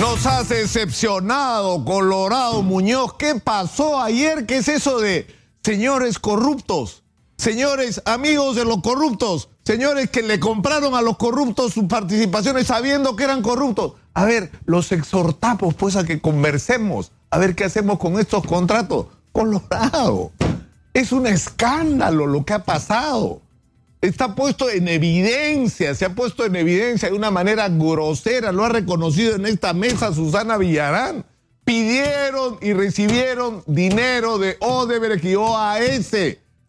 Nos has decepcionado, Colorado Muñoz. ¿Qué pasó ayer? ¿Qué es eso de señores corruptos? Señores amigos de los corruptos. Señores que le compraron a los corruptos sus participaciones sabiendo que eran corruptos. A ver, los exhortamos pues a que conversemos. A ver qué hacemos con estos contratos. Colorado. Es un escándalo lo que ha pasado está puesto en evidencia, se ha puesto en evidencia de una manera grosera, lo ha reconocido en esta mesa Susana Villarán. Pidieron y recibieron dinero de Odebrecht y OAS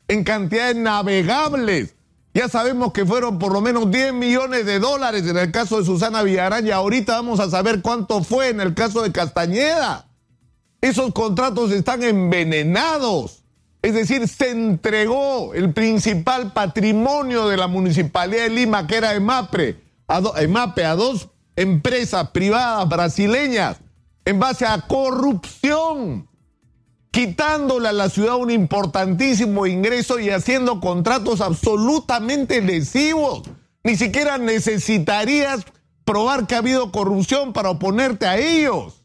en cantidades navegables. Ya sabemos que fueron por lo menos 10 millones de dólares en el caso de Susana Villarán y ahorita vamos a saber cuánto fue en el caso de Castañeda. Esos contratos están envenenados. Es decir, se entregó el principal patrimonio de la Municipalidad de Lima, que era EMAPRE, a EMAPE, a dos empresas privadas brasileñas, en base a corrupción, quitándole a la ciudad un importantísimo ingreso y haciendo contratos absolutamente lesivos. Ni siquiera necesitarías probar que ha habido corrupción para oponerte a ellos.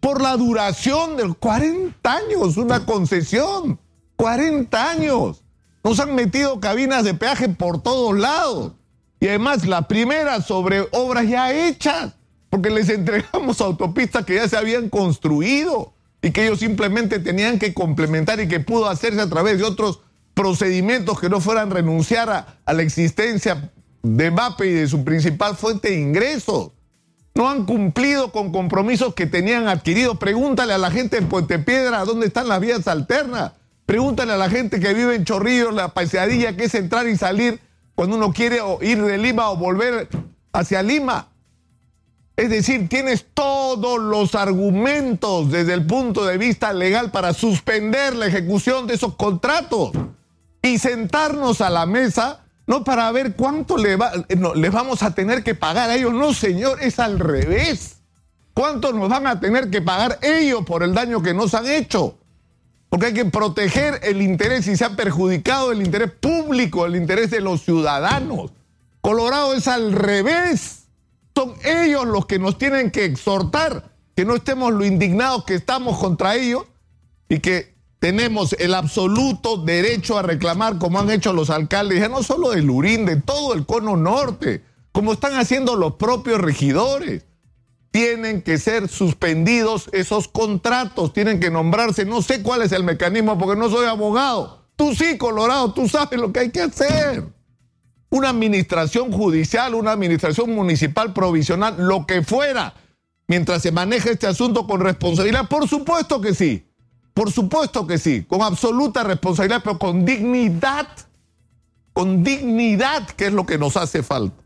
Por la duración de 40 años, una concesión. 40 años. Nos han metido cabinas de peaje por todos lados. Y además la primera sobre obras ya hechas, porque les entregamos autopistas que ya se habían construido y que ellos simplemente tenían que complementar y que pudo hacerse a través de otros procedimientos que no fueran renunciar a, la existencia de MAPE y de su principal fuente de ingresos. No han cumplido con compromisos que tenían adquiridos. Pregúntale a la gente en Puente Piedra dónde están las vías alternas. Pregúntale a la gente que vive en Chorrillos la paseadilla que es entrar y salir cuando uno quiere ir de Lima o volver hacia Lima. Es decir, tienes todos los argumentos desde el punto de vista legal para suspender la ejecución de esos contratos y sentarnos a la mesa, no para ver cuánto le les vamos a tener que pagar a ellos. No, señor, es al revés. ¿Cuánto nos van a tener que pagar ellos por el daño que nos han hecho? Porque hay que proteger el interés y se ha perjudicado el interés público, el interés de los ciudadanos. Colorado es al revés. Son ellos los que nos tienen que exhortar que no estemos lo indignados que estamos contra ellos y que tenemos el absoluto derecho a reclamar como han hecho los alcaldes, ya no solo de Lurín, de todo el cono norte, como están haciendo los propios regidores tienen que ser suspendidos esos contratos, tienen que nombrarse, no sé cuál es el mecanismo porque no soy abogado. Tú sí, Colorado, tú sabes lo que hay que hacer. Una administración judicial, una administración municipal provisional, lo que fuera, mientras se maneja este asunto con responsabilidad, por supuesto que sí, por supuesto que sí, con absoluta responsabilidad, pero con dignidad, con dignidad, que es lo que nos hace falta.